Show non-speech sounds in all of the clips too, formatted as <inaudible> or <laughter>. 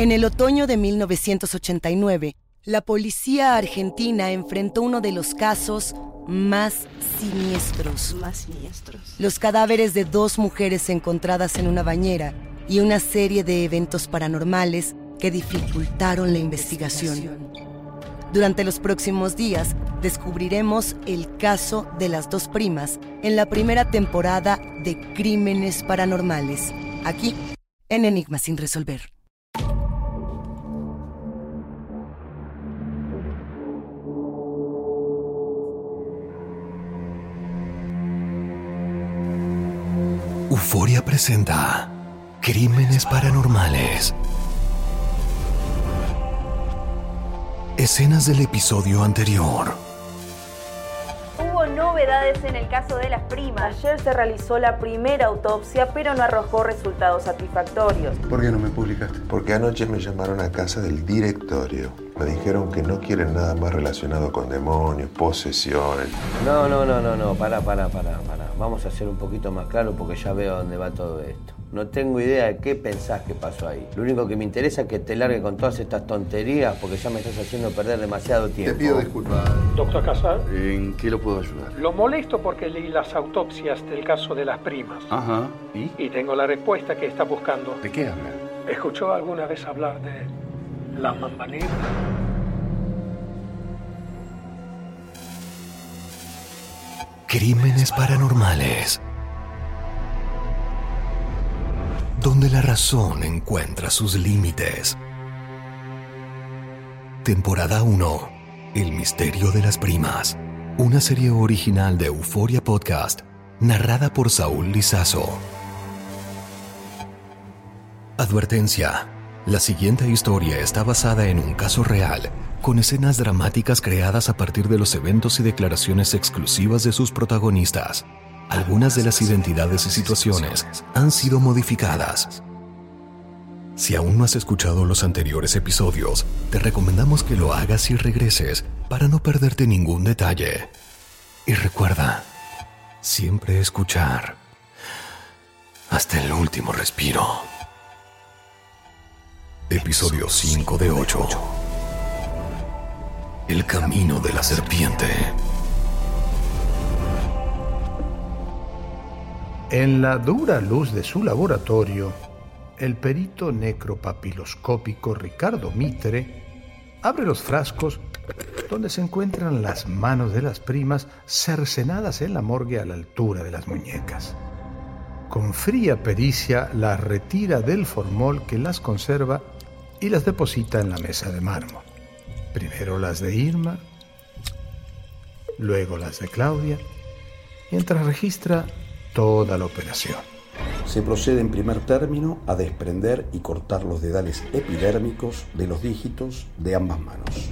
En el otoño de 1989, la policía argentina enfrentó uno de los casos más siniestros. Más siniestros. Los cadáveres de dos mujeres encontradas en una bañera y una serie de eventos paranormales que dificultaron la investigación. Durante los próximos días descubriremos el caso de las dos primas en la primera temporada de Crímenes Paranormales, aquí en Enigma sin resolver. Euforia presenta Crímenes Paranormales. Escenas del episodio anterior. Hubo novedades en el caso de las primas. Ayer se realizó la primera autopsia, pero no arrojó resultados satisfactorios. ¿Por qué no me publicaste? Porque anoche me llamaron a casa del directorio. Me dijeron que no quieren nada más relacionado con demonios, posesiones. No, no, no, no, no, pará, pará, pará, pará. Vamos a ser un poquito más claro porque ya veo a dónde va todo esto. No tengo idea de qué pensás que pasó ahí. Lo único que me interesa es que te largue con todas estas tonterías porque ya me estás haciendo perder demasiado tiempo. Te pido disculpas. Doctor Casar, ¿En qué lo puedo ayudar? lo molesto porque leí las autopsias del caso de las primas. Ajá. ¿Y? Y tengo la respuesta que está buscando. ¿De qué habla? ¿Escuchó alguna vez hablar de la mamba? Crímenes Paranormales. Donde la razón encuentra sus límites. Temporada 1. El misterio de las primas. Una serie original de Euforia Podcast, narrada por Saúl Lizazo. Advertencia. La siguiente historia está basada en un caso real, con escenas dramáticas creadas a partir de los eventos y declaraciones exclusivas de sus protagonistas. Algunas de las identidades y situaciones han sido modificadas. Si aún no has escuchado los anteriores episodios, te recomendamos que lo hagas y regreses para no perderte ningún detalle. Y recuerda, siempre escuchar hasta el último respiro. Episodio 5 de 8. El camino de la serpiente. En la dura luz de su laboratorio, el perito necropapiloscópico Ricardo Mitre abre los frascos donde se encuentran las manos de las primas cercenadas en la morgue a la altura de las muñecas. Con fría pericia las retira del formol que las conserva y las deposita en la mesa de mármol. Primero las de Irma, luego las de Claudia, mientras registra toda la operación. Se procede en primer término a desprender y cortar los dedales epidérmicos de los dígitos de ambas manos.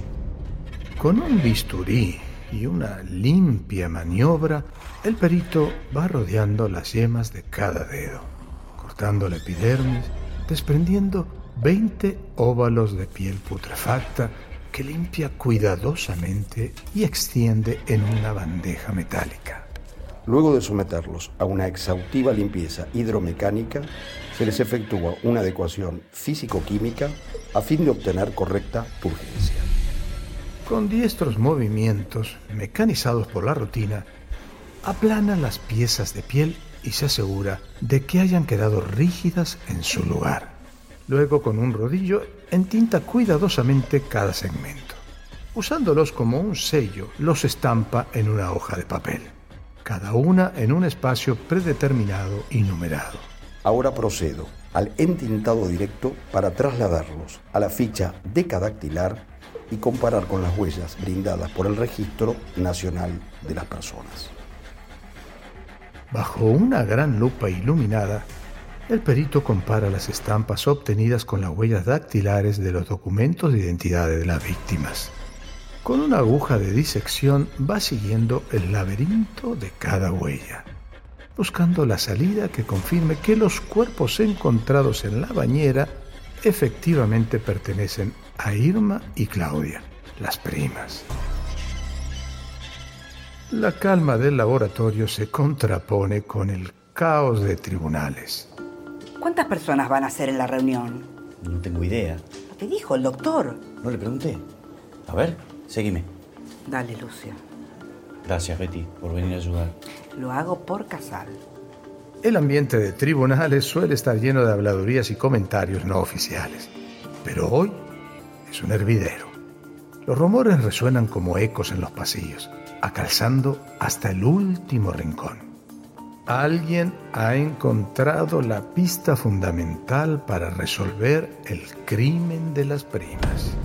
Con un bisturí y una limpia maniobra, el perito va rodeando las yemas de cada dedo, cortando la epidermis, desprendiendo 20 óvalos de piel putrefacta que limpia cuidadosamente y extiende en una bandeja metálica. Luego de someterlos a una exhaustiva limpieza hidromecánica, se les efectúa una adecuación físico-química a fin de obtener correcta purgencia. Con diestros movimientos, mecanizados por la rutina, aplana las piezas de piel y se asegura de que hayan quedado rígidas en su lugar. Luego, con un rodillo, entinta cuidadosamente cada segmento. Usándolos como un sello, los estampa en una hoja de papel, cada una en un espacio predeterminado y numerado. Ahora procedo al entintado directo para trasladarlos a la ficha decadactilar y comparar con las huellas brindadas por el Registro Nacional de las Personas. Bajo una gran lupa iluminada, el perito compara las estampas obtenidas con las huellas dactilares de los documentos de identidad de las víctimas. Con una aguja de disección va siguiendo el laberinto de cada huella, buscando la salida que confirme que los cuerpos encontrados en la bañera efectivamente pertenecen a Irma y Claudia, las primas. La calma del laboratorio se contrapone con el caos de tribunales. ¿Cuántas personas van a ser en la reunión? No tengo idea. ¿Qué dijo el doctor? No le pregunté. A ver, seguime. Dale, Lucio. Gracias, Betty, por venir a ayudar. Lo hago por Casal. El ambiente de tribunales suele estar lleno de habladurías y comentarios no oficiales. Pero hoy es un hervidero. Los rumores resuenan como ecos en los pasillos, acalzando hasta el último rincón. Alguien ha encontrado la pista fundamental para resolver el crimen de las primas.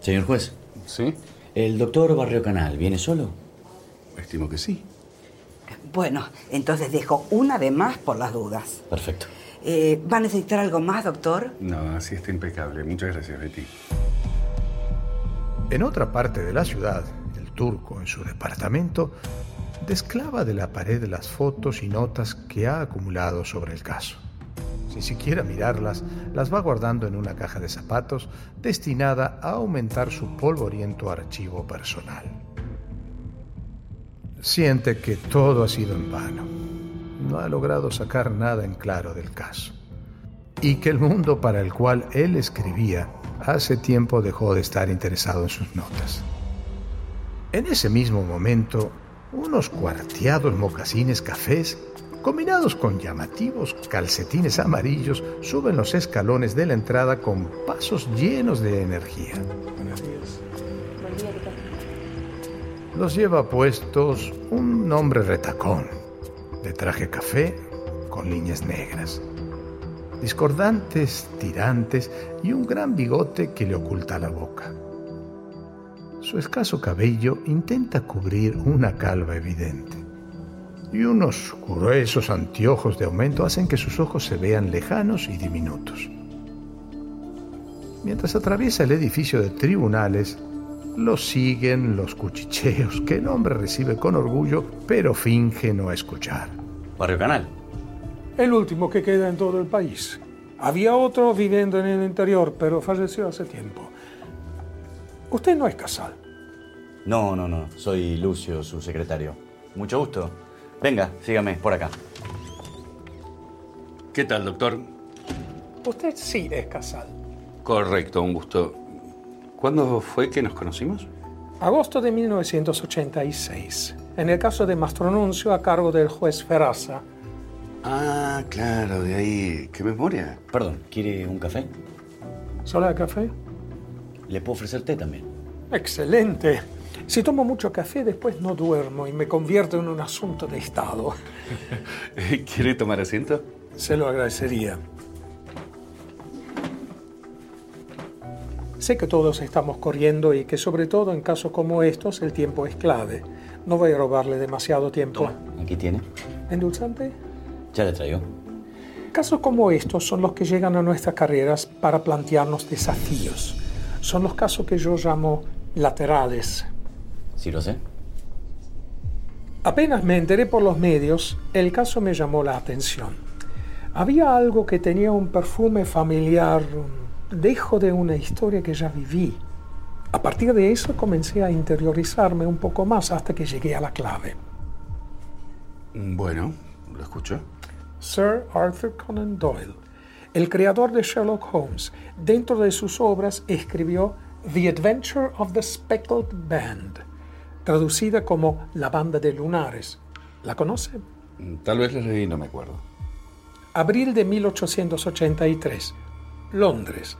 Señor juez. ¿Sí? ¿El doctor Barrio Canal viene solo? Estimo que sí. Bueno, entonces dejo una de más por las dudas. Perfecto. Eh, ¿Va a necesitar algo más, doctor? No, así está impecable. Muchas gracias, Betty. En otra parte de la ciudad, turco en su departamento desclava de la pared las fotos y notas que ha acumulado sobre el caso. Sin siquiera mirarlas, las va guardando en una caja de zapatos destinada a aumentar su polvoriento archivo personal. Siente que todo ha sido en vano. No ha logrado sacar nada en claro del caso. Y que el mundo para el cual él escribía hace tiempo dejó de estar interesado en sus notas. En ese mismo momento, unos cuarteados mocasines cafés, combinados con llamativos calcetines amarillos, suben los escalones de la entrada con pasos llenos de energía. Los lleva puestos un hombre retacón, de traje café con líneas negras, discordantes tirantes y un gran bigote que le oculta la boca. Su escaso cabello intenta cubrir una calva evidente. Y unos gruesos anteojos de aumento hacen que sus ojos se vean lejanos y diminutos. Mientras atraviesa el edificio de tribunales, lo siguen los cuchicheos que el hombre recibe con orgullo, pero finge no escuchar. Barrio Canal. El último que queda en todo el país. Había otro viviendo en el interior, pero falleció hace tiempo. Usted no es Casal. No, no, no. Soy Lucio, su secretario. Mucho gusto. Venga, sígame por acá. ¿Qué tal, doctor? Usted sí es Casal. Correcto, un gusto. ¿Cuándo fue que nos conocimos? Agosto de 1986. En el caso de Mastronuncio a cargo del juez Ferraza. Ah, claro, de ahí. ¿Qué memoria? Perdón, ¿quiere un café? ¿Solo de café? Le puedo ofrecer té también. Excelente. Si tomo mucho café, después no duermo y me convierto en un asunto de Estado. <laughs> ¿Quiere tomar asiento? Se lo agradecería. Sé que todos estamos corriendo y que sobre todo en casos como estos el tiempo es clave. No voy a robarle demasiado tiempo. Aquí tiene. ¿Endulzante? Ya le traigo. Casos como estos son los que llegan a nuestras carreras para plantearnos desafíos. Son los casos que yo llamo laterales. Sí, lo sé. Apenas me enteré por los medios, el caso me llamó la atención. Había algo que tenía un perfume familiar, un dejo de una historia que ya viví. A partir de eso comencé a interiorizarme un poco más hasta que llegué a la clave. Bueno, lo escucho. Sir Arthur Conan Doyle, el creador de Sherlock Holmes, dentro de sus obras escribió The Adventure of the Speckled Band, traducida como La Banda de Lunares. ¿La conoce? Tal vez la leí, no me acuerdo. Abril de 1883, Londres.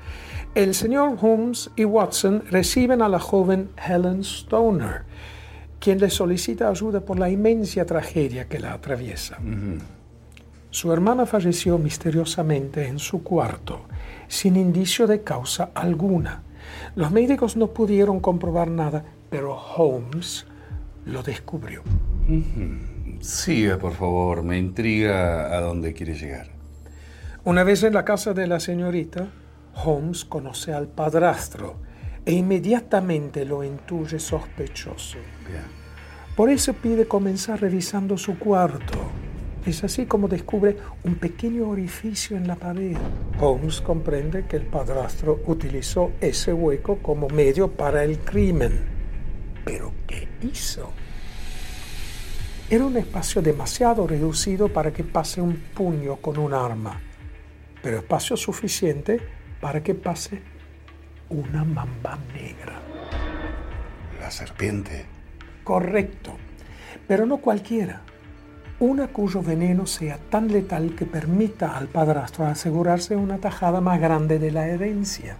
El señor Holmes y Watson reciben a la joven Helen Stoner, quien le solicita ayuda por la inmensa tragedia que la atraviesa. Su hermana falleció misteriosamente en su cuarto, sin indicio de causa alguna. Los médicos no pudieron comprobar nada, pero Holmes lo descubrió. Siga, por favor. Me intriga a dónde quiere llegar. Una vez en la casa de la señorita, Holmes conoce al padrastro e inmediatamente lo intuye sospechoso. Por eso pide comenzar revisando su cuarto. Es así como descubre un pequeño orificio en la pared. Holmes comprende que el padrastro utilizó ese hueco como medio para el crimen. ¿Pero qué hizo? Era un espacio demasiado reducido para que pase un puño con un arma, pero espacio suficiente para que pase una mamba negra. La serpiente. Correcto, pero no cualquiera. Una cuyo veneno sea tan letal que permita al padrastro asegurarse una tajada más grande de la herencia.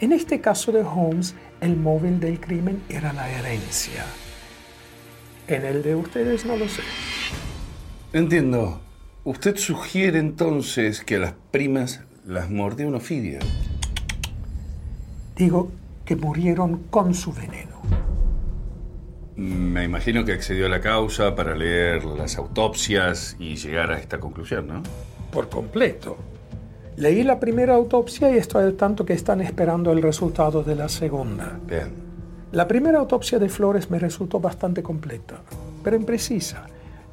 En este caso de Holmes, el móvil del crimen era la herencia. En el de ustedes no lo sé. Entiendo. Usted sugiere entonces que a las primas las mordió un ofidio. Digo que murieron con su veneno. Me imagino que accedió a la causa para leer las autopsias y llegar a esta conclusión, ¿no? Por completo. Leí la primera autopsia y estoy al tanto que están esperando el resultado de la segunda. Bien. La primera autopsia de Flores me resultó bastante completa, pero imprecisa.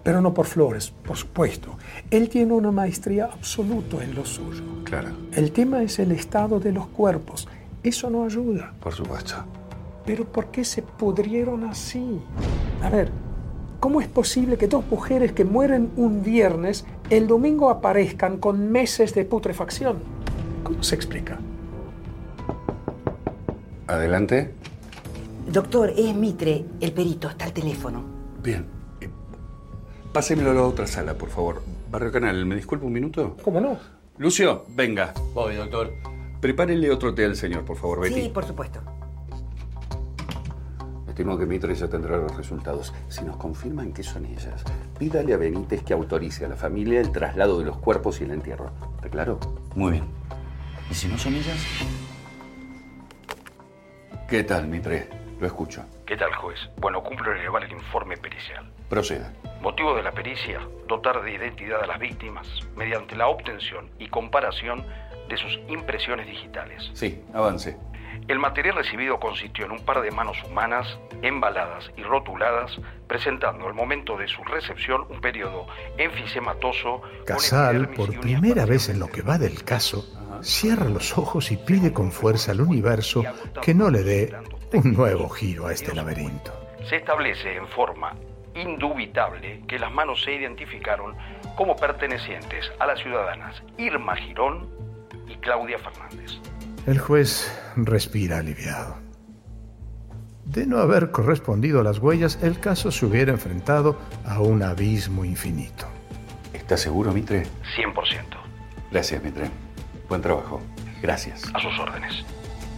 Pero no por Flores, por supuesto. Él tiene una maestría absoluta en lo suyo. Claro. El tema es el estado de los cuerpos. Eso no ayuda. Por supuesto. Pero ¿por qué se pudrieron así? A ver, ¿cómo es posible que dos mujeres que mueren un viernes el domingo aparezcan con meses de putrefacción? ¿Cómo se explica? Adelante. Doctor, es Mitre, el perito, está al teléfono. Bien. Eh, Pásemelo a la otra sala, por favor. Barrio Canal, ¿me disculpa un minuto? ¿Cómo no? Lucio, venga. Voy, doctor. Prepárele otro té al señor, por favor, Betty. Sí, por supuesto. Estimo que Mitre ya tendrá los resultados. Si nos confirman que son ellas, pídale a Benítez que autorice a la familia el traslado de los cuerpos y el entierro. ¿Está claro? Muy bien. ¿Y si no son ellas? ¿Qué tal, Mitre? Lo escucho. ¿Qué tal, juez? Bueno, cumplo elevar el informe pericial. Proceda. Motivo de la pericia, dotar de identidad a las víctimas mediante la obtención y comparación de sus impresiones digitales. Sí, avance. El material recibido consistió en un par de manos humanas, embaladas y rotuladas, presentando al momento de su recepción un periodo enfisematoso. Casal, por primera vez en lo que va del caso, cierra los ojos y pide con fuerza al universo que no le dé un nuevo giro a este laberinto. Se establece en forma indubitable que las manos se identificaron como pertenecientes a las ciudadanas Irma Girón y Claudia Fernández. El juez respira aliviado. De no haber correspondido a las huellas, el caso se hubiera enfrentado a un abismo infinito. ¿Estás seguro, Mitre? 100%. Gracias, Mitre. Buen trabajo. Gracias. A sus órdenes.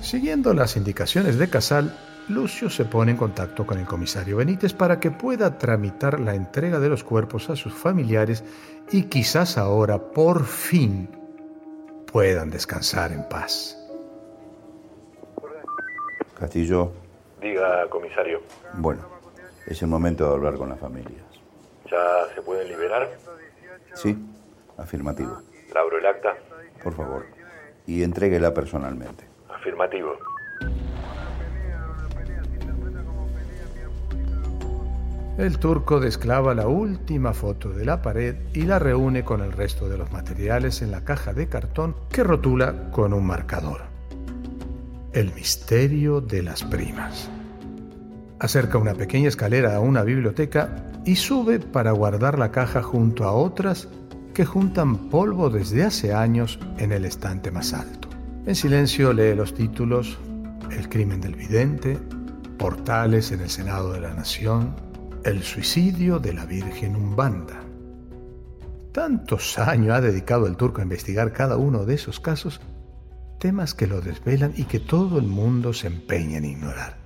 Siguiendo las indicaciones de Casal, Lucio se pone en contacto con el comisario Benítez para que pueda tramitar la entrega de los cuerpos a sus familiares y quizás ahora, por fin, puedan descansar en paz. Castillo, Diga, comisario. bueno, Es el momento de hablar con las familias. ¿Ya se pueden liberar? Sí, afirmativo. ¿Labro el acta? Por favor. Y entréguela personalmente. Afirmativo. El turco desclava la última foto de la pared y la reúne con el resto de los materiales en la caja de cartón que rotula con un marcador. El misterio de las primas. Acerca una pequeña escalera a una biblioteca y sube para guardar la caja junto a otras que juntan polvo desde hace años en el estante más alto. En silencio lee los títulos El crimen del vidente, Portales en el Senado de la Nación, El suicidio de la Virgen Umbanda. Tantos años ha dedicado el turco a investigar cada uno de esos casos, temas que lo desvelan y que todo el mundo se empeña en ignorar.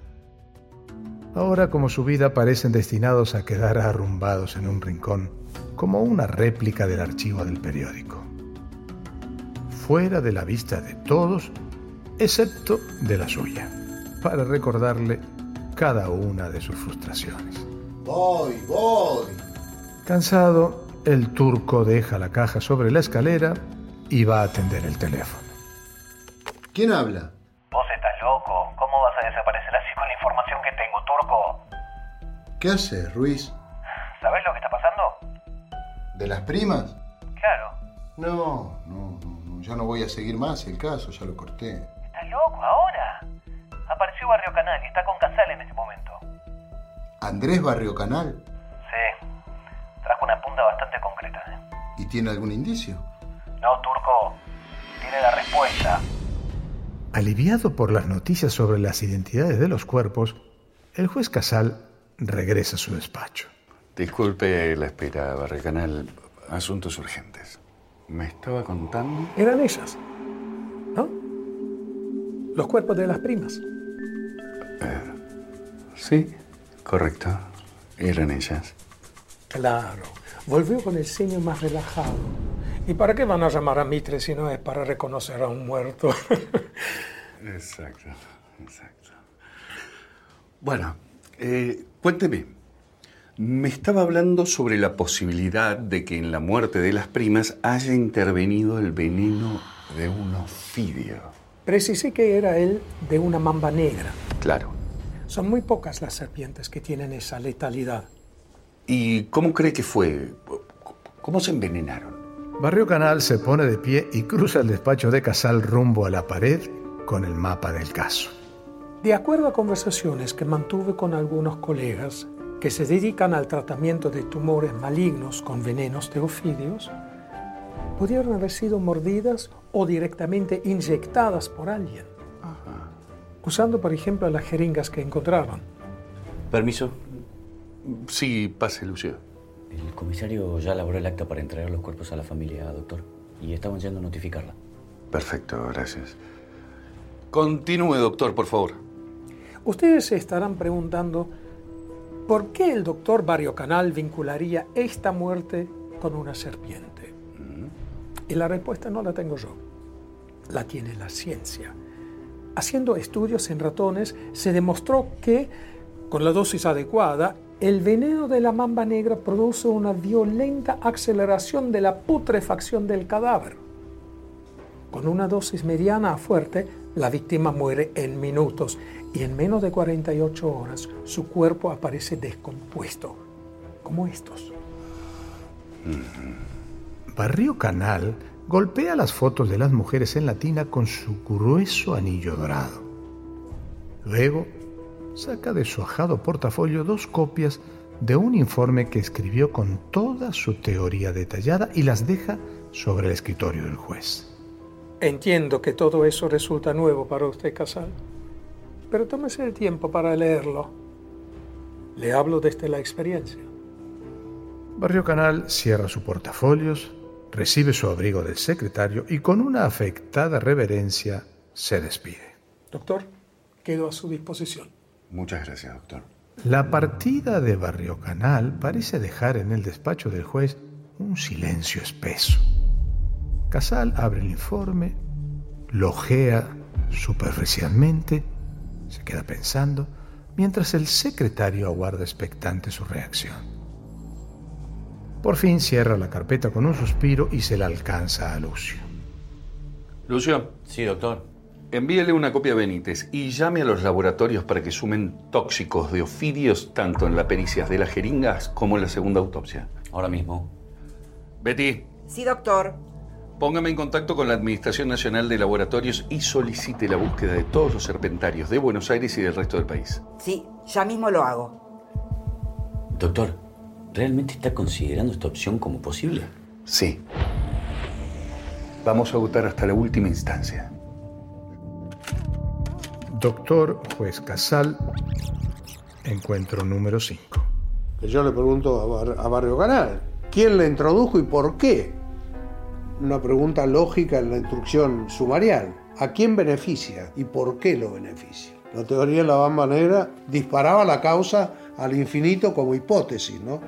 Ahora como su vida parecen destinados a quedar arrumbados en un rincón, como una réplica del archivo del periódico. Fuera de la vista de todos, excepto de la suya, para recordarle cada una de sus frustraciones. Voy, voy. Cansado, el turco deja la caja sobre la escalera y va a atender el teléfono. ¿Quién habla? Vos estás loco. ¿Cómo vas a desaparecer así con la información que tengo, turco? ¿Qué haces, Ruiz? ¿Sabés lo que está pasando? ¿De las primas? Claro. No, no, no, no, ya no voy a seguir más el caso, ya lo corté. ¿Estás loco ahora? Apareció Barrio Canal y está con Casal en este momento. ¿Andrés Barrio Canal? Sí. Trajo una punta bastante concreta. ¿eh? ¿Y tiene algún indicio? No, turco. Tiene la respuesta. Aliviado por las noticias sobre las identidades de los cuerpos, el juez Casal regresa a su despacho. Disculpe la espera, Barrecanal. Asuntos urgentes. ¿Me estaba contando? Eran ellas, ¿no? Los cuerpos de las primas. Sí, correcto. Eran ellas. Claro. Volvió con el ceño más relajado. ¿Y para qué van a llamar a Mitre si no es para reconocer a un muerto? <laughs> Exacto, exacto. Bueno, eh, cuénteme. Me estaba hablando sobre la posibilidad de que en la muerte de las primas haya intervenido el veneno de un ofidio. Precisé que era él de una mamba negra. Claro. Son muy pocas las serpientes que tienen esa letalidad. ¿Y cómo cree que fue? ¿Cómo se envenenaron? Barrio Canal se pone de pie y cruza el despacho de Casal rumbo a la pared con el mapa del caso. De acuerdo a conversaciones que mantuve con algunos colegas que se dedican al tratamiento de tumores malignos con venenos de ofidios, pudieron haber sido mordidas o directamente inyectadas por alguien, usando por ejemplo las jeringas que encontraron. Permiso. Sí, pase, Lucio. El comisario ya elaboró el acta para entregar los cuerpos a la familia, doctor. Y estaban yendo a notificarla. Perfecto, gracias. Continúe, doctor, por favor. Ustedes se estarán preguntando por qué el doctor Barrio Canal vincularía esta muerte con una serpiente. Y la respuesta no la tengo yo, la tiene la ciencia. Haciendo estudios en ratones se demostró que, con la dosis adecuada, el veneno de la mamba negra produce una violenta aceleración de la putrefacción del cadáver. Con una dosis mediana a fuerte, la víctima muere en minutos y en menos de 48 horas su cuerpo aparece descompuesto, como estos. Barrio Canal golpea las fotos de las mujeres en la tina con su grueso anillo dorado. Luego saca de su ajado portafolio dos copias de un informe que escribió con toda su teoría detallada y las deja sobre el escritorio del juez. Entiendo que todo eso resulta nuevo para usted, Casal, pero tómese el tiempo para leerlo. Le hablo desde la experiencia. Barrio Canal cierra su portafolios, recibe su abrigo del secretario y con una afectada reverencia se despide. Doctor, quedo a su disposición. Muchas gracias, doctor. La partida de Barrio Canal parece dejar en el despacho del juez un silencio espeso. Casal abre el informe, lo ojea superficialmente, se queda pensando, mientras el secretario aguarda expectante su reacción. Por fin cierra la carpeta con un suspiro y se la alcanza a Lucio. Lucio. Sí, doctor. Envíele una copia a Benítez y llame a los laboratorios para que sumen tóxicos de ofidios tanto en la pericia de las jeringas como en la segunda autopsia. Ahora mismo. Betty, Sí, doctor. póngame en contacto con la Administración Nacional de Laboratorios y solicite la búsqueda de todos los serpentarios de Buenos Aires y del resto del país. Sí, ya mismo lo hago. Doctor, ¿realmente está considerando esta opción como posible? Sí. Vamos a votar hasta la última instancia. Doctor Juez Casal, encuentro número 5. Que yo le pregunto a, Bar- a Barrio Canal, ¿quién le introdujo y por qué? Una pregunta lógica en la instrucción sumarial. ¿A quién beneficia y por qué lo beneficia? La teoría de la bamba negra disparaba la causa al infinito como hipótesis, ¿no?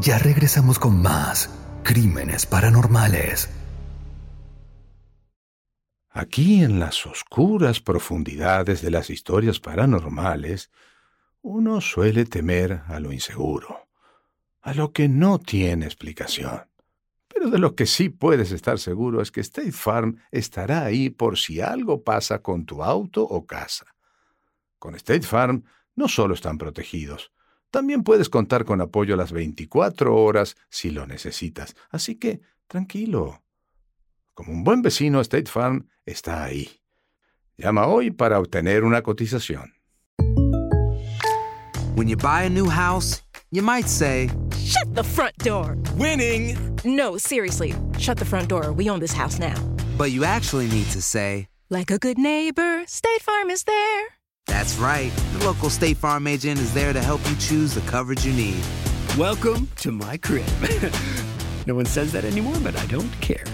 Ya regresamos con más crímenes paranormales. Aquí en las oscuras profundidades de las historias paranormales, uno suele temer a lo inseguro, a lo que no tiene explicación. Pero de lo que sí puedes estar seguro es que State Farm estará ahí por si algo pasa con tu auto o casa. Con State Farm no solo están protegidos, también puedes contar con apoyo las 24 horas si lo necesitas. Así que, tranquilo. Como un buen vecino, State Farm está ahí. Llama hoy para obtener una cotización. When you buy a new house, you might say, Shut the front door. Winning. No, seriously. Shut the front door. We own this house now. but you actually need to say, Like a good neighbor, State Farm is there. That's right. The local State Farm agent is there to help you choose the coverage you need. Welcome to my crib. <laughs> no one says that anymore, but I don't care.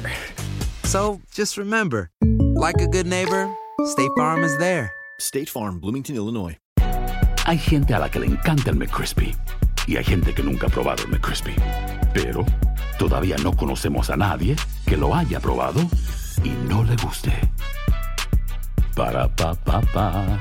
So just remember, like a good neighbor, State Farm is there. State Farm, Bloomington, Illinois. Hay gente a la que le encanta el McCrispy y hay gente que nunca ha probado el McCrispy. Pero todavía no conocemos a nadie que lo haya probado y no le guste. Para pa pa pa.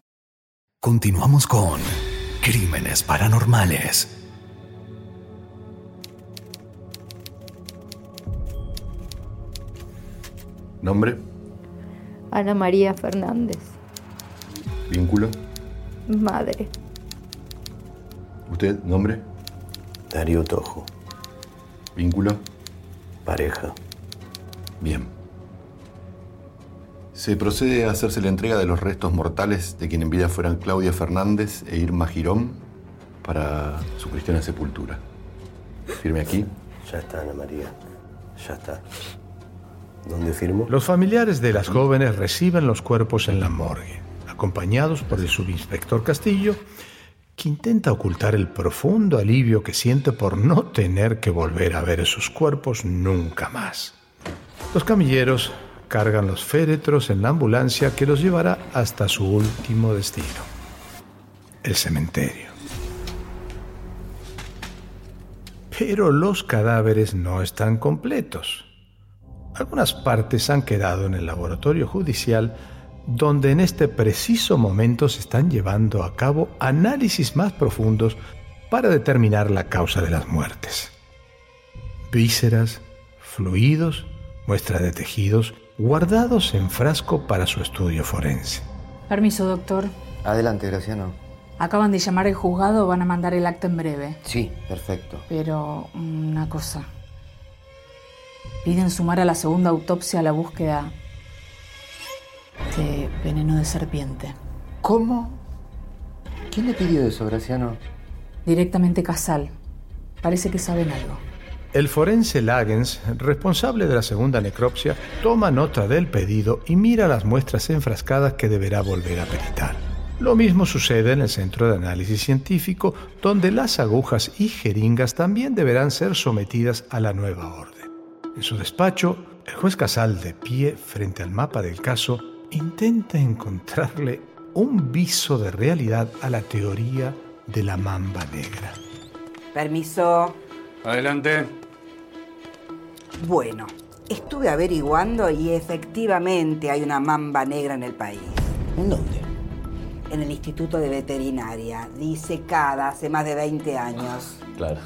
Continuamos con crímenes paranormales. ¿Nombre? Ana María Fernández, ¿Vínculo? madre. ¿Usted? ¿Nombre? Darío Tojo. ¿Vínculo? Pareja. Bien. Se procede a hacerse la entrega de los restos mortales de quien en vida fueran Claudia Fernández e Irma Girón para su cristiana sepultura. Firme aquí. Ya está, Ana María. Ya está. ¿Dónde firmo? Los familiares de las jóvenes reciben los cuerpos en la morgue, acompañados por el subinspector Castillo, que intenta ocultar el profundo alivio que siente por no tener que volver a ver esos cuerpos nunca más. Los camilleros cargan los féretros en la ambulancia que los llevará hasta su último destino, el cementerio. Pero los cadáveres no están completos. Algunas partes han quedado en el laboratorio judicial donde en este preciso momento se están llevando a cabo análisis más profundos para determinar la causa de las muertes. Vísceras, fluidos, muestra de tejidos guardados en frasco para su estudio forense. Permiso, doctor. Adelante, Graciano. Acaban de llamar al juzgado, van a mandar el acta en breve. Sí, perfecto. Pero una cosa. Piden sumar a la segunda autopsia a la búsqueda de veneno de serpiente. ¿Cómo? ¿Quién le pidió eso, Graciano? Directamente Casal. Parece que saben algo. El forense Lagens, responsable de la segunda necropsia, toma nota del pedido y mira las muestras enfrascadas que deberá volver a peritar. Lo mismo sucede en el Centro de Análisis Científico, donde las agujas y jeringas también deberán ser sometidas a la nueva orden. En su despacho, el juez Casal, de pie frente al mapa del caso, intenta encontrarle un viso de realidad a la teoría de la mamba negra. Permiso. Adelante. Bueno, estuve averiguando y efectivamente hay una mamba negra en el país. ¿En dónde? En el Instituto de Veterinaria, disecada hace más de 20 años. Claro.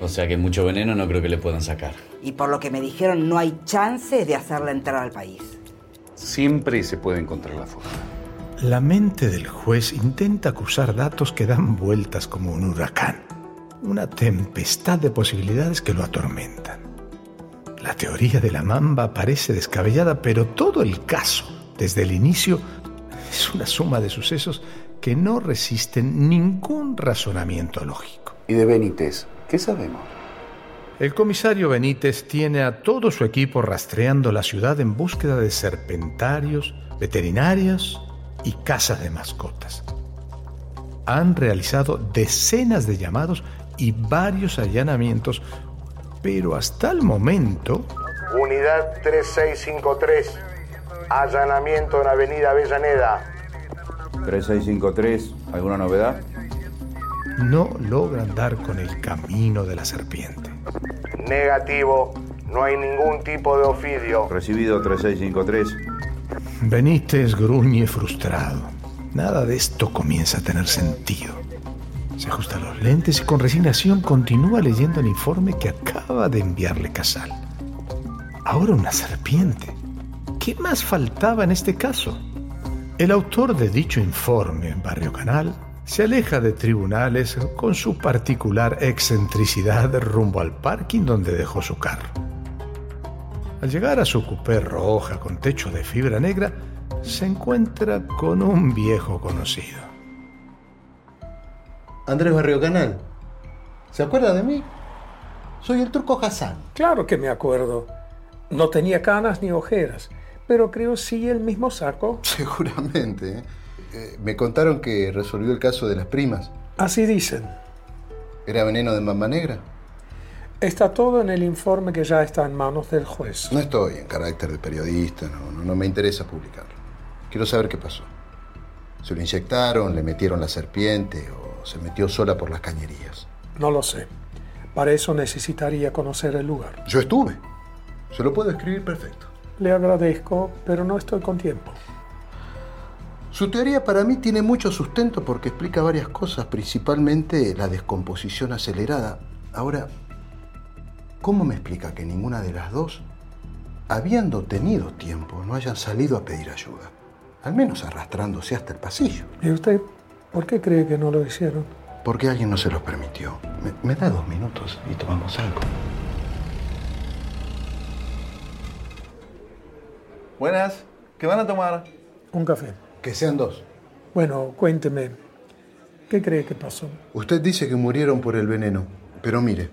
O sea que mucho veneno no creo que le puedan sacar. Y por lo que me dijeron, no hay chances de hacerla entrar al país. Siempre se puede encontrar la forma. La mente del juez intenta acusar datos que dan vueltas como un huracán, una tempestad de posibilidades que lo atormentan. La teoría de la mamba parece descabellada, pero todo el caso, desde el inicio, es una suma de sucesos que no resisten ningún razonamiento lógico. ¿Y de Benítez? ¿Qué sabemos? El comisario Benítez tiene a todo su equipo rastreando la ciudad en búsqueda de serpentarios, veterinarias y casas de mascotas. Han realizado decenas de llamados y varios allanamientos, pero hasta el momento... Unidad 3653, allanamiento en Avenida Avellaneda. 3653, ¿alguna novedad? No logran dar con el camino de la serpiente. Negativo, no hay ningún tipo de ofidio. Recibido 3653. Benítez gruñe frustrado. Nada de esto comienza a tener sentido. Se ajusta los lentes y con resignación continúa leyendo el informe que acaba de enviarle Casal. Ahora una serpiente. ¿Qué más faltaba en este caso? El autor de dicho informe en Barrio Canal se aleja de tribunales con su particular excentricidad rumbo al parking donde dejó su carro. Al llegar a su coupé roja con techo de fibra negra, se encuentra con un viejo conocido. Andrés Barrio Canal, ¿se acuerda de mí? Soy el turco Hassan. Claro que me acuerdo. No tenía canas ni ojeras, pero creo sí el mismo saco. <laughs> Seguramente. ¿eh? Eh, me contaron que resolvió el caso de las primas. Así dicen. ¿Era veneno de mamba negra? Está todo en el informe que ya está en manos del juez. No estoy en carácter de periodista, no, no, no me interesa publicarlo. Quiero saber qué pasó. ¿Se lo inyectaron, le metieron la serpiente o se metió sola por las cañerías? No lo sé. Para eso necesitaría conocer el lugar. Yo estuve. Se lo puedo escribir perfecto. Le agradezco, pero no estoy con tiempo. Su teoría para mí tiene mucho sustento porque explica varias cosas, principalmente la descomposición acelerada. Ahora, ¿cómo me explica que ninguna de las dos, habiendo tenido tiempo, no hayan salido a pedir ayuda? Al menos arrastrándose hasta el pasillo. ¿Y usted por qué cree que no lo hicieron? Porque alguien no se los permitió. Me, me da dos minutos y tomamos algo. Buenas, ¿qué van a tomar? Un café. Que sean dos. Bueno, cuénteme, ¿qué cree que pasó? Usted dice que murieron por el veneno, pero mire.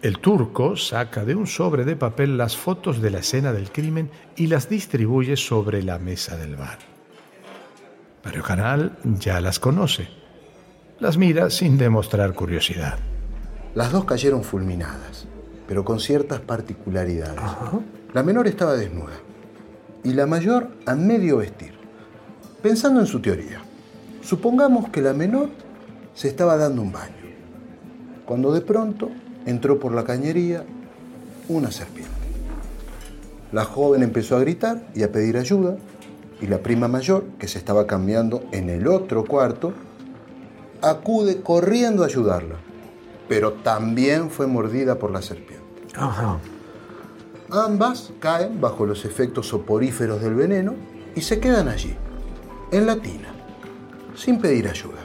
El turco saca de un sobre de papel las fotos de la escena del crimen y las distribuye sobre la mesa del bar. Mario Canal ya las conoce. Las mira sin demostrar curiosidad. Las dos cayeron fulminadas, pero con ciertas particularidades. La menor estaba desnuda y la mayor a medio vestir. Pensando en su teoría, supongamos que la menor se estaba dando un baño, cuando de pronto entró por la cañería una serpiente. La joven empezó a gritar y a pedir ayuda, y la prima mayor, que se estaba cambiando en el otro cuarto, acude corriendo a ayudarla, pero también fue mordida por la serpiente. Ajá. Ambas caen bajo los efectos soporíferos del veneno y se quedan allí, en la tina, sin pedir ayuda,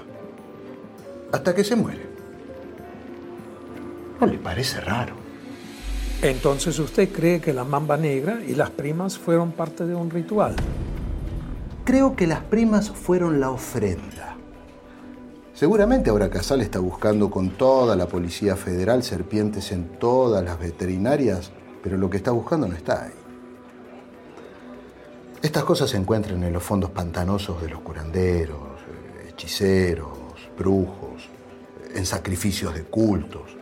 hasta que se mueren. ¿No le parece raro? Entonces usted cree que la mamba negra y las primas fueron parte de un ritual. Creo que las primas fueron la ofrenda. Seguramente ahora Casal está buscando con toda la Policía Federal serpientes en todas las veterinarias, pero lo que está buscando no está ahí. Estas cosas se encuentran en los fondos pantanosos de los curanderos, hechiceros, brujos, en sacrificios de cultos,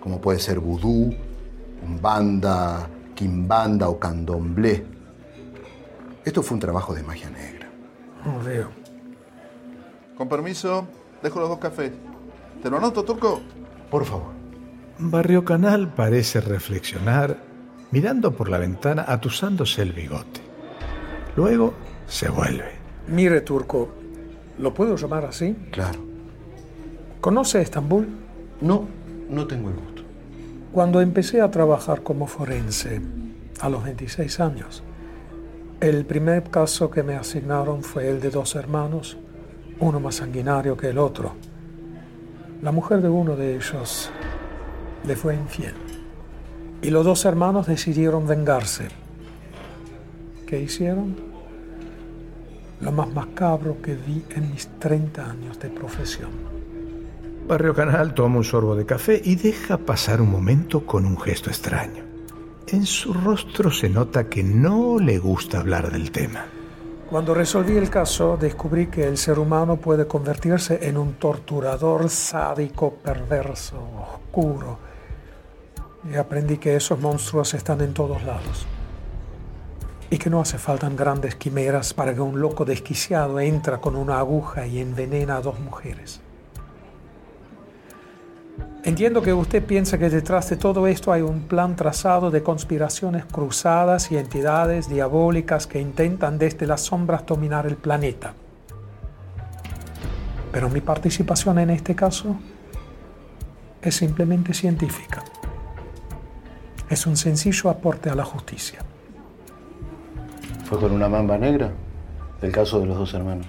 como puede ser vudú, umbanda, quimbanda o candomblé. Esto fue un trabajo de magia negra. No veo. Con permiso, dejo los dos cafés. ¿Te lo anoto, Turco? Por favor. Barrio Canal parece reflexionar, mirando por la ventana, atusándose el bigote. Luego se vuelve. Mire, Turco, ¿lo puedo llamar así? Claro. ¿Conoce Estambul? No, no tengo el gusto. Cuando empecé a trabajar como forense, a los 26 años, el primer caso que me asignaron fue el de dos hermanos, uno más sanguinario que el otro. La mujer de uno de ellos le fue infiel. Y los dos hermanos decidieron vengarse. ¿Qué hicieron? Lo más macabro que vi en mis 30 años de profesión. Barrio Canal toma un sorbo de café y deja pasar un momento con un gesto extraño. En su rostro se nota que no le gusta hablar del tema. Cuando resolví el caso, descubrí que el ser humano puede convertirse en un torturador sádico, perverso, oscuro. Y aprendí que esos monstruos están en todos lados. Y que no hace falta grandes quimeras para que un loco desquiciado entra con una aguja y envenena a dos mujeres. Entiendo que usted piensa que detrás de todo esto hay un plan trazado de conspiraciones cruzadas y entidades diabólicas que intentan desde las sombras dominar el planeta. Pero mi participación en este caso es simplemente científica. Es un sencillo aporte a la justicia. ¿Fue con una mamba negra? El caso de los dos hermanos.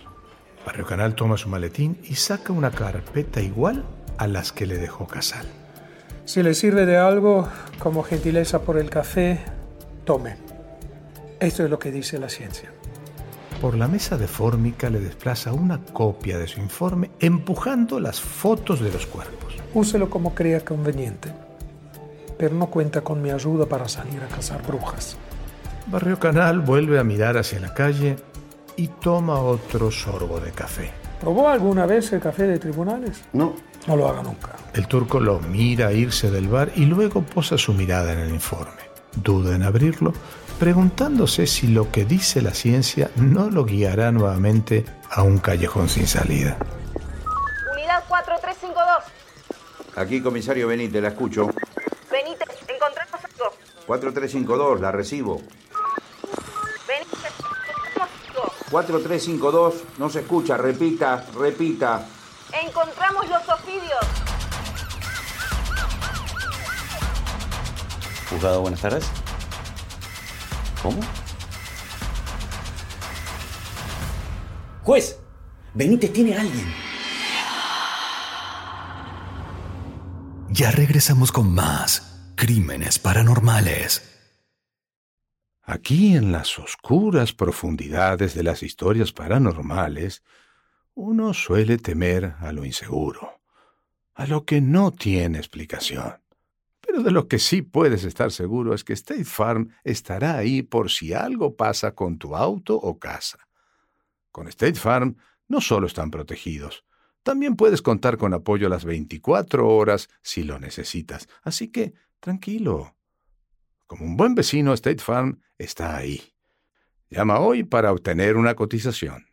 Barrio Canal toma su maletín y saca una carpeta igual a las que le dejó Casal. Si le sirve de algo, como gentileza por el café, tome. Esto es lo que dice la ciencia. Por la mesa de fórmica le desplaza una copia de su informe empujando las fotos de los cuerpos. Úselo como crea conveniente, pero no cuenta con mi ayuda para salir a cazar brujas. Barrio Canal vuelve a mirar hacia la calle y toma otro sorbo de café. ¿Probó alguna vez el café de tribunales? No. No lo haga nunca. El turco lo mira irse del bar y luego posa su mirada en el informe. Duda en abrirlo, preguntándose si lo que dice la ciencia no lo guiará nuevamente a un callejón sin salida. Unidad 4352. Aquí, comisario Benítez, la escucho. Benítez, encontramos algo. 4352, la recibo. Benítez, encontramos algo. 4352, no se escucha, repita, repita. Encontramos los ofidios. Juzgado, buenas tardes. ¿Cómo? Juez, Benítez tiene a alguien. Ya regresamos con más crímenes paranormales. Aquí en las oscuras profundidades de las historias paranormales, uno suele temer a lo inseguro, a lo que no tiene explicación. Pero de lo que sí puedes estar seguro es que State Farm estará ahí por si algo pasa con tu auto o casa. Con State Farm no solo están protegidos, también puedes contar con apoyo las 24 horas si lo necesitas. Así que, tranquilo. Como un buen vecino, State Farm está ahí. Llama hoy para obtener una cotización.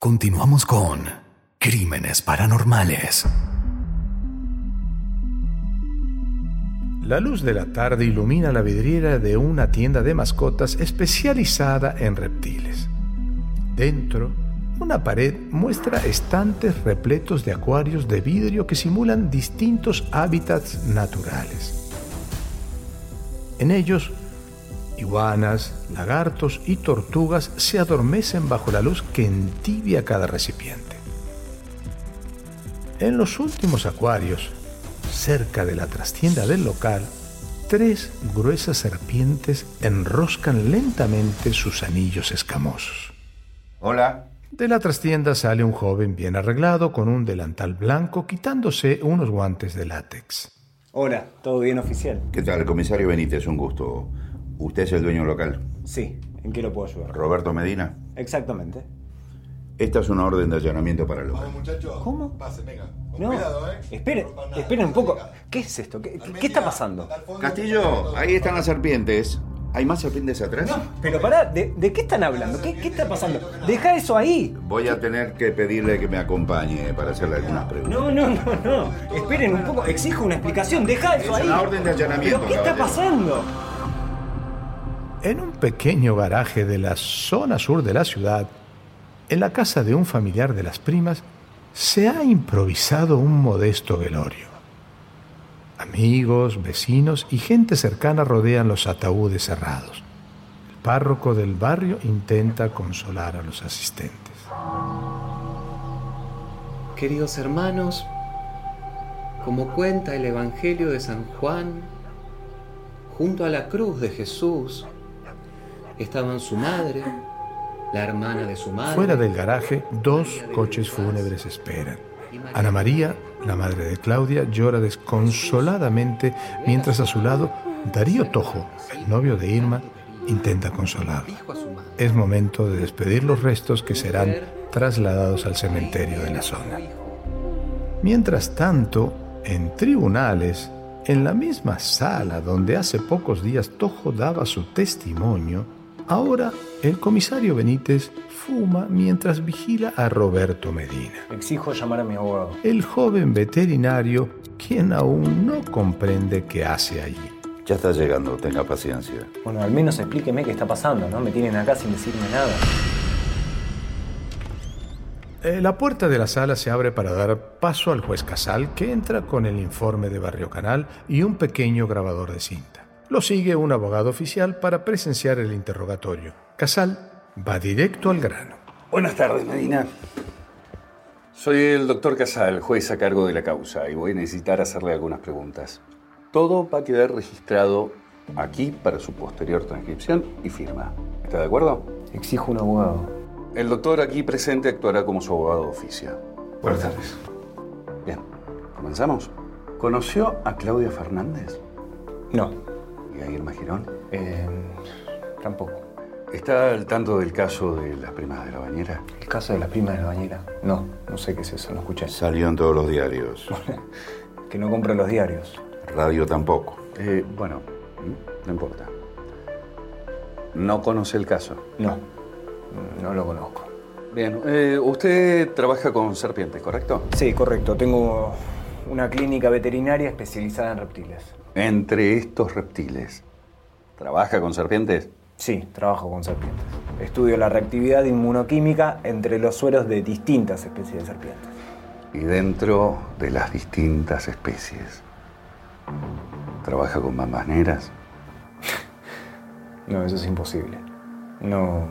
Continuamos con Crímenes Paranormales. La luz de la tarde ilumina la vidriera de una tienda de mascotas especializada en reptiles. Dentro, una pared muestra estantes repletos de acuarios de vidrio que simulan distintos hábitats naturales. En ellos, iguanas, lagartos y tortugas se adormecen bajo la luz que entibia cada recipiente. En los últimos acuarios, cerca de la trastienda del local, tres gruesas serpientes enroscan lentamente sus anillos escamosos. Hola. De la trastienda sale un joven bien arreglado con un delantal blanco quitándose unos guantes de látex. Hola, ¿todo bien oficial? ¿Qué tal, comisario Benítez? Un gusto. ¿Usted es el dueño local? Sí, ¿en qué lo puedo ayudar? Roberto Medina. Exactamente. Esta es una orden de allanamiento para el local. ¿Cómo? Pase, venga. Con No, cuidado, ¿eh? espere, espere un poco. ¿Qué es esto? ¿Qué, está pasando? Castillo, ahí están las serpientes. ¿Hay más serpientes atrás? Pero pará, ¿de, de qué están hablando? ¿Qué, qué está pasando? Deja eso ahí. Voy a tener que pedirle que me acompañe para hacerle algunas preguntas. No, no, no, no. Esperen un poco, exijo una explicación. Deja eso Es ahí. una orden de allanamiento, ¿Pero qué está caballero. pasando? En un pequeño garaje de la zona sur de la ciudad, en la casa de un familiar de las primas, se ha improvisado un modesto velorio. Amigos, vecinos y gente cercana rodean los ataúdes cerrados. El párroco del barrio intenta consolar a los asistentes. Queridos hermanos, como cuenta el Evangelio de San Juan, junto a la cruz de Jesús estaban su madre, la hermana de su madre. Fuera del garaje, dos coches fúnebres esperan. Ana María, la madre de Claudia, llora desconsoladamente mientras a su lado Darío Tojo, el novio de Irma, intenta consolarla. Es momento de despedir los restos que serán trasladados al cementerio de la zona. Mientras tanto, en tribunales, en la misma sala donde hace pocos días Tojo daba su testimonio, ahora el comisario Benítez fuma mientras vigila a Roberto Medina, Exijo llamar a mi abogado. el joven veterinario quien aún no comprende qué hace allí. Ya está llegando, tenga paciencia. Bueno, al menos explíqueme qué está pasando, ¿no? Me tienen acá sin decirme nada. Eh, La puerta de la sala se abre para dar paso al juez Casal, que entra con el informe de Barrio Canal y un pequeño grabador de cinta. Lo sigue un abogado oficial para presenciar el interrogatorio. Casal va directo al grano. Buenas tardes, Medina. Soy el doctor Casal, juez a cargo de la causa, y voy a necesitar hacerle algunas preguntas. Todo va a quedar registrado aquí para su posterior transcripción y firma. ¿Está de acuerdo? Exijo un abogado. El doctor aquí presente actuará como su abogado de oficio. Buenas tardes. Bien, comenzamos. ¿Conoció a Claudia Fernández? No. ¿Y a Irma Girón? Eh, tampoco. ¿Está al tanto del caso de las primas de la bañera? ¿El caso de las primas de la bañera? No, no sé qué es eso, no escuché. Salió en todos los diarios. <laughs> Que no compro los diarios. Radio tampoco. Eh, bueno, no importa. ¿No conoce el caso? No, no lo conozco. Bien, eh, usted trabaja con serpientes, ¿correcto? Sí, correcto. Tengo una clínica veterinaria especializada en reptiles. Entre estos reptiles, ¿trabaja con serpientes? Sí, trabajo con serpientes. Estudio la reactividad inmunoquímica entre los sueros de distintas especies de serpientes. Y dentro de las distintas especies, ¿trabaja con mambas negras? <laughs> No, eso es imposible. No,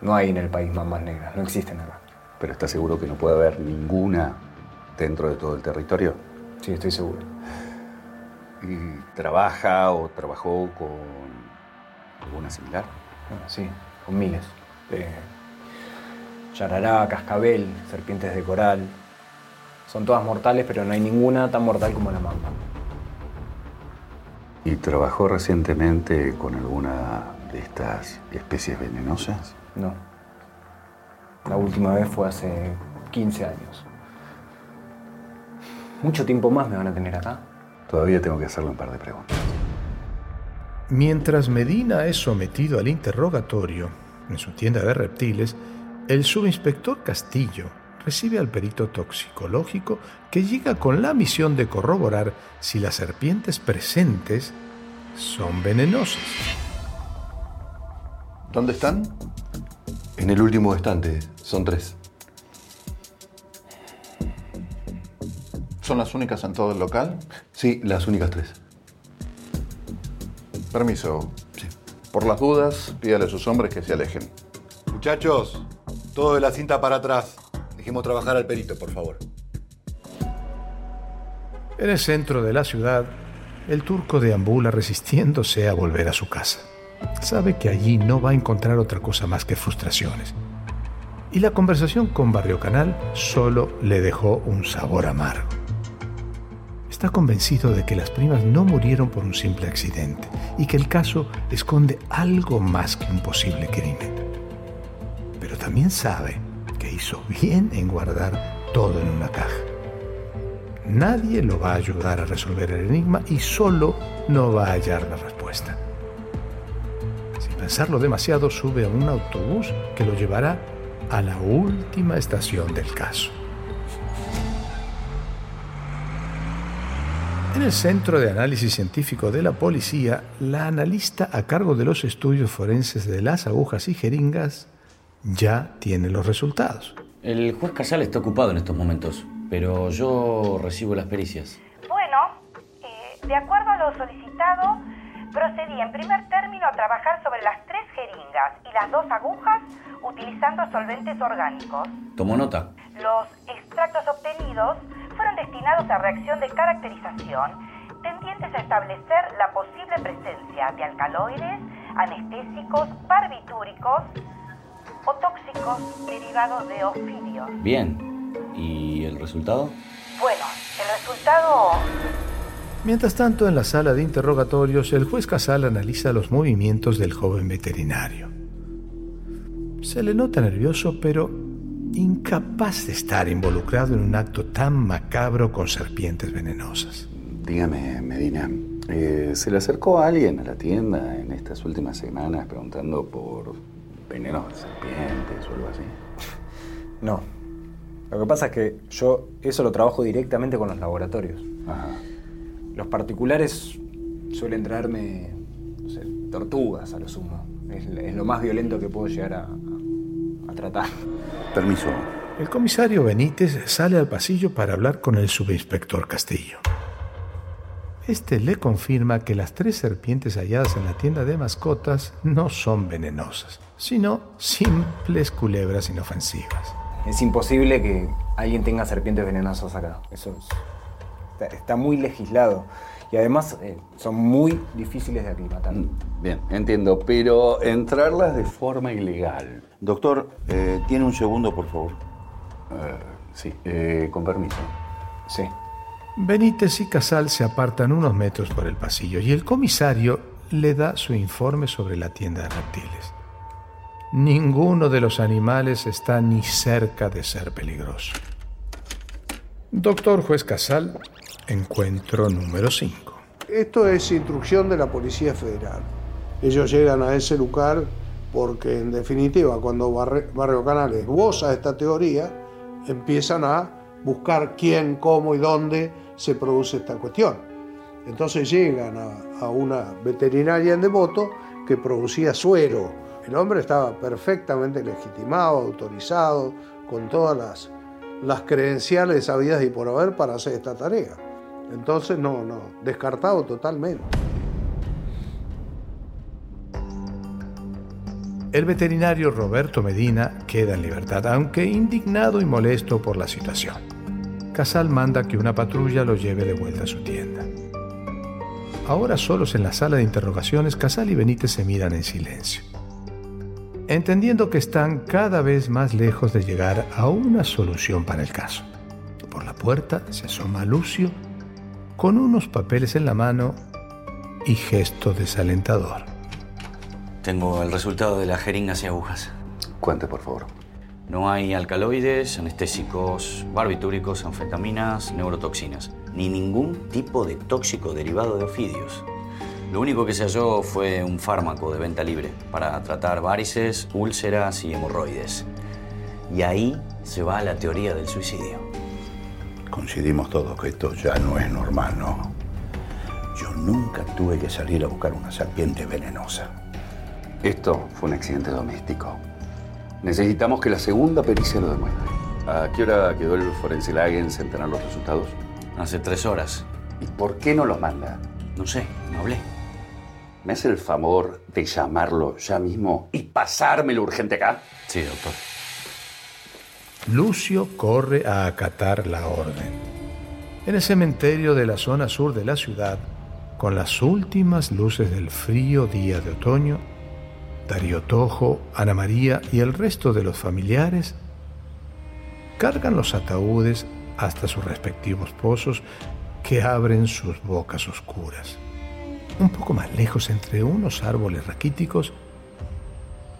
no hay en el país mambas negras, no existen acá. ¿Pero está seguro que no puede haber ninguna dentro de todo el territorio? Sí, estoy seguro. ¿Y trabaja o trabajó con alguna similar? Ah, sí, con miles. Eh, yarará, cascabel, serpientes de coral. Son todas mortales, pero no hay ninguna tan mortal como la mamba. ¿Y trabajó recientemente con alguna de estas especies venenosas? No. La última vez fue hace 15 años. Mucho tiempo más me van a tener acá. Todavía tengo que hacerle un par de preguntas. Mientras Medina es sometido al interrogatorio en su tienda de reptiles, el subinspector Castillo recibe al perito toxicológico que llega con la misión de corroborar si las serpientes presentes son venenosas. ¿Dónde están? En el último estante, son tres. ¿Son las únicas en todo el local? Sí, las únicas tres. Permiso. Sí. Por las dudas, pídale a sus hombres que se alejen. Muchachos, todo de la cinta para atrás. Dejemos trabajar al perito, por favor. En el centro de la ciudad, el turco deambula resistiéndose a volver a su casa. Sabe que allí no va a encontrar otra cosa más que frustraciones. Y la conversación con Barrio Canal solo le dejó un sabor amargo. Está convencido de que las primas no murieron por un simple accidente y que el caso esconde algo más que un posible crimen. Pero también sabe que hizo bien en guardar todo en una caja. Nadie lo va a ayudar a resolver el enigma y solo no va a hallar la respuesta. Sin pensarlo demasiado, sube a un autobús que lo llevará a la última estación del caso. En el Centro de Análisis Científico de la Policía, la analista a cargo de los estudios forenses de las agujas y jeringas ya tiene los resultados. El juez Casal está ocupado en estos momentos, pero yo recibo las pericias. Bueno, eh, de acuerdo a lo solicitado, procedí en primer término a trabajar sobre las tres jeringas y las dos agujas utilizando solventes orgánicos. Tomo nota. Los extractos obtenidos fueron destinados a reacción de caracterización tendientes a establecer la posible presencia de alcaloides, anestésicos, barbitúricos o tóxicos derivados de ofidios. Bien. ¿Y el resultado? Bueno, el resultado... Mientras tanto, en la sala de interrogatorios, el juez Casal analiza los movimientos del joven veterinario. Se le nota nervioso, pero incapaz de estar involucrado en un acto tan macabro con serpientes venenosas. Dígame, Medina, eh, ¿se le acercó a alguien a la tienda en estas últimas semanas preguntando por venenos de serpientes o algo así? <laughs> No. Lo que pasa es que yo eso lo trabajo directamente con los laboratorios. Los particulares suelen traerme no sé, tortugas a lo sumo. Es, es lo más violento que puedo llegar a, a tratar. Permiso. El comisario Benítez sale al pasillo para hablar con el subinspector Castillo. Este le confirma que las tres serpientes halladas en la tienda de mascotas no son venenosas, sino simples culebras inofensivas. Es imposible que alguien tenga serpientes venenosas acá. Eso es- está, está muy legislado. Y además eh, son muy difíciles de aclimatar. Bien, entiendo, pero entrarlas de forma ilegal. Doctor, eh, ¿tiene un segundo, por favor? Eh, sí, eh, con permiso. Sí. Benítez y Casal se apartan unos metros por el pasillo y el comisario le da su informe sobre la tienda de reptiles. Ninguno de los animales está ni cerca de ser peligroso. Doctor Juez Casal, encuentro número 5. Esto es instrucción de la Policía Federal. Ellos llegan a ese lugar porque, en definitiva, cuando Barrio Canal esboza esta teoría, empiezan a buscar quién, cómo y dónde se produce esta cuestión. Entonces llegan a, a una veterinaria en Devoto que producía suero. El hombre estaba perfectamente legitimado, autorizado, con todas las, las credenciales habidas y por haber para hacer esta tarea. Entonces, no, no, descartado totalmente. El veterinario Roberto Medina queda en libertad, aunque indignado y molesto por la situación. Casal manda que una patrulla lo lleve de vuelta a su tienda. Ahora solos en la sala de interrogaciones, Casal y Benítez se miran en silencio. entendiendo que están cada vez más lejos de llegar a una solución para el caso. Por la puerta se asoma Lucio con unos papeles en la mano y gesto desalentador. Tengo el resultado de las jeringas y agujas. Cuente, por favor. No hay alcaloides, anestésicos, barbitúricos, anfetaminas, neurotoxinas, ni ningún tipo de tóxico derivado de ofidios. Lo único que se halló fue un fármaco de venta libre para tratar varices, úlceras y hemorroides. Y ahí se va la teoría del suicidio. Coincidimos todos que esto ya no es normal, ¿no? Yo nunca tuve que salir a buscar una serpiente venenosa. Esto fue un accidente doméstico. Necesitamos que la segunda pericia lo demuestre. ¿A qué hora quedó el forense Lagens en tener los resultados? Hace tres horas. ¿Y por qué no los manda? No sé, no hablé. ¿Me hace el favor de llamarlo ya mismo y pasármelo urgente acá? Sí, doctor. Lucio corre a acatar la orden. En el cementerio de la zona sur de la ciudad, con las últimas luces del frío día de otoño, Darío Tojo, Ana María y el resto de los familiares cargan los ataúdes hasta sus respectivos pozos que abren sus bocas oscuras. Un poco más lejos, entre unos árboles raquíticos,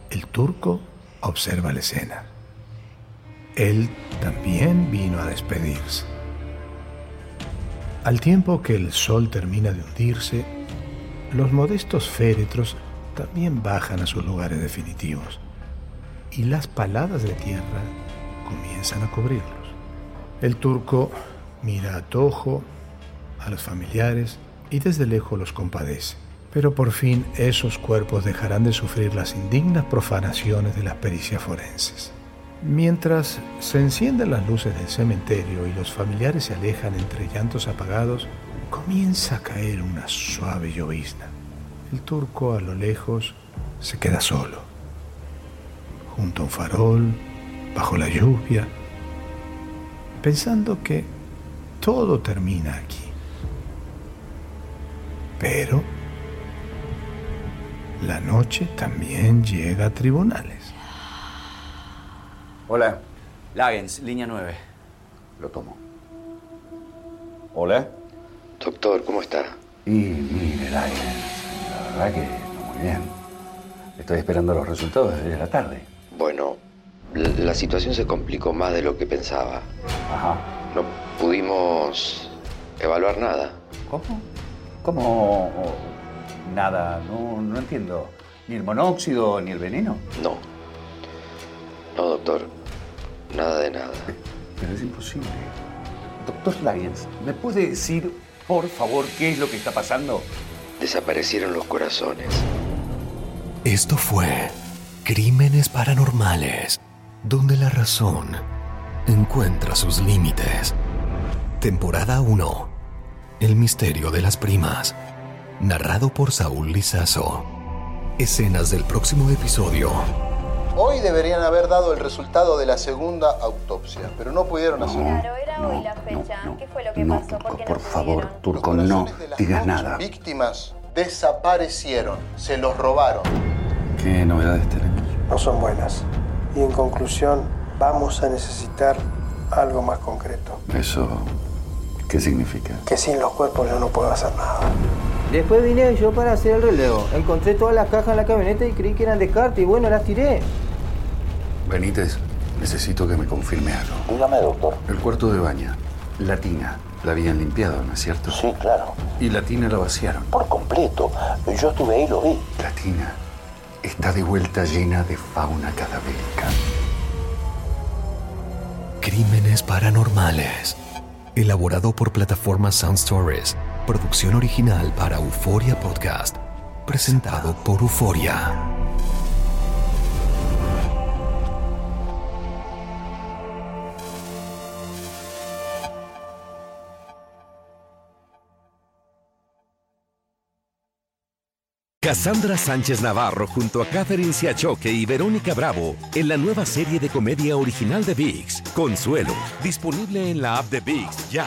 el turco observa la escena. Él también vino a despedirse. Al tiempo que el sol termina de hundirse, los modestos féretros también bajan a sus lugares definitivos y las paladas de tierra comienzan a cubrirlos. El turco mira a Tojo, a los familiares y desde lejos los compadece. Pero por fin esos cuerpos dejarán de sufrir las indignas profanaciones de las pericias forenses. Mientras se encienden las luces del cementerio y los familiares se alejan entre llantos apagados, comienza a caer una suave llovizna. El turco a lo lejos se queda solo, junto a un farol, bajo la lluvia, pensando que todo termina aquí. Pero la noche también llega a tribunales. Hola. Lagens, línea 9. Lo tomo. Hola. Doctor, ¿cómo está? Y mire, Lagens, la verdad que muy bien. Estoy esperando los resultados desde la tarde. Bueno, la situación se complicó más de lo que pensaba. Ajá. No pudimos evaluar nada. ¿Cómo? ¿Cómo? Nada, no, no entiendo. ¿Ni el monóxido ni el veneno? No. No, doctor. Nada de nada. Pero es imposible. Doctor Lyons, ¿me puede decir, por favor, qué es lo que está pasando? Desaparecieron los corazones. Esto fue Crímenes Paranormales, donde la razón encuentra sus límites. Temporada 1. El misterio de las primas. Narrado por Saúl Lizazo. Escenas del próximo episodio. Hoy deberían haber dado el resultado de la segunda autopsia, pero no pudieron hacerlo. Claro, era hoy la fecha. ¿Qué fue lo que No, pasó? ¿Por qué por no favor? Turco, no digas nada. Víctimas desaparecieron, se los robaron. ¿Qué novedades tenemos? No son buenas. Y en conclusión, vamos a necesitar algo más concreto. ¿Eso qué significa? Que sin los cuerpos yo no puedo hacer nada. Después vine yo para hacer el relevo. Encontré todas las cajas en la camioneta y creí que eran descarte y bueno, las tiré. Benítez, necesito que me confirme algo. Dígame, doctor. El cuarto de baño, la tina, la habían limpiado, ¿no es cierto? Sí, claro. Y la tina la vaciaron. Por completo. Yo estuve ahí y lo vi. La tina está de vuelta llena de fauna cadavérica. Crímenes Paranormales. Elaborado por plataforma Sound Stories. Producción original para Euforia Podcast. Presentado por Euforia. Cassandra Sánchez Navarro junto a Catherine Siachoque y Verónica Bravo en la nueva serie de comedia original de VIX, Consuelo, disponible en la app de VIX ya.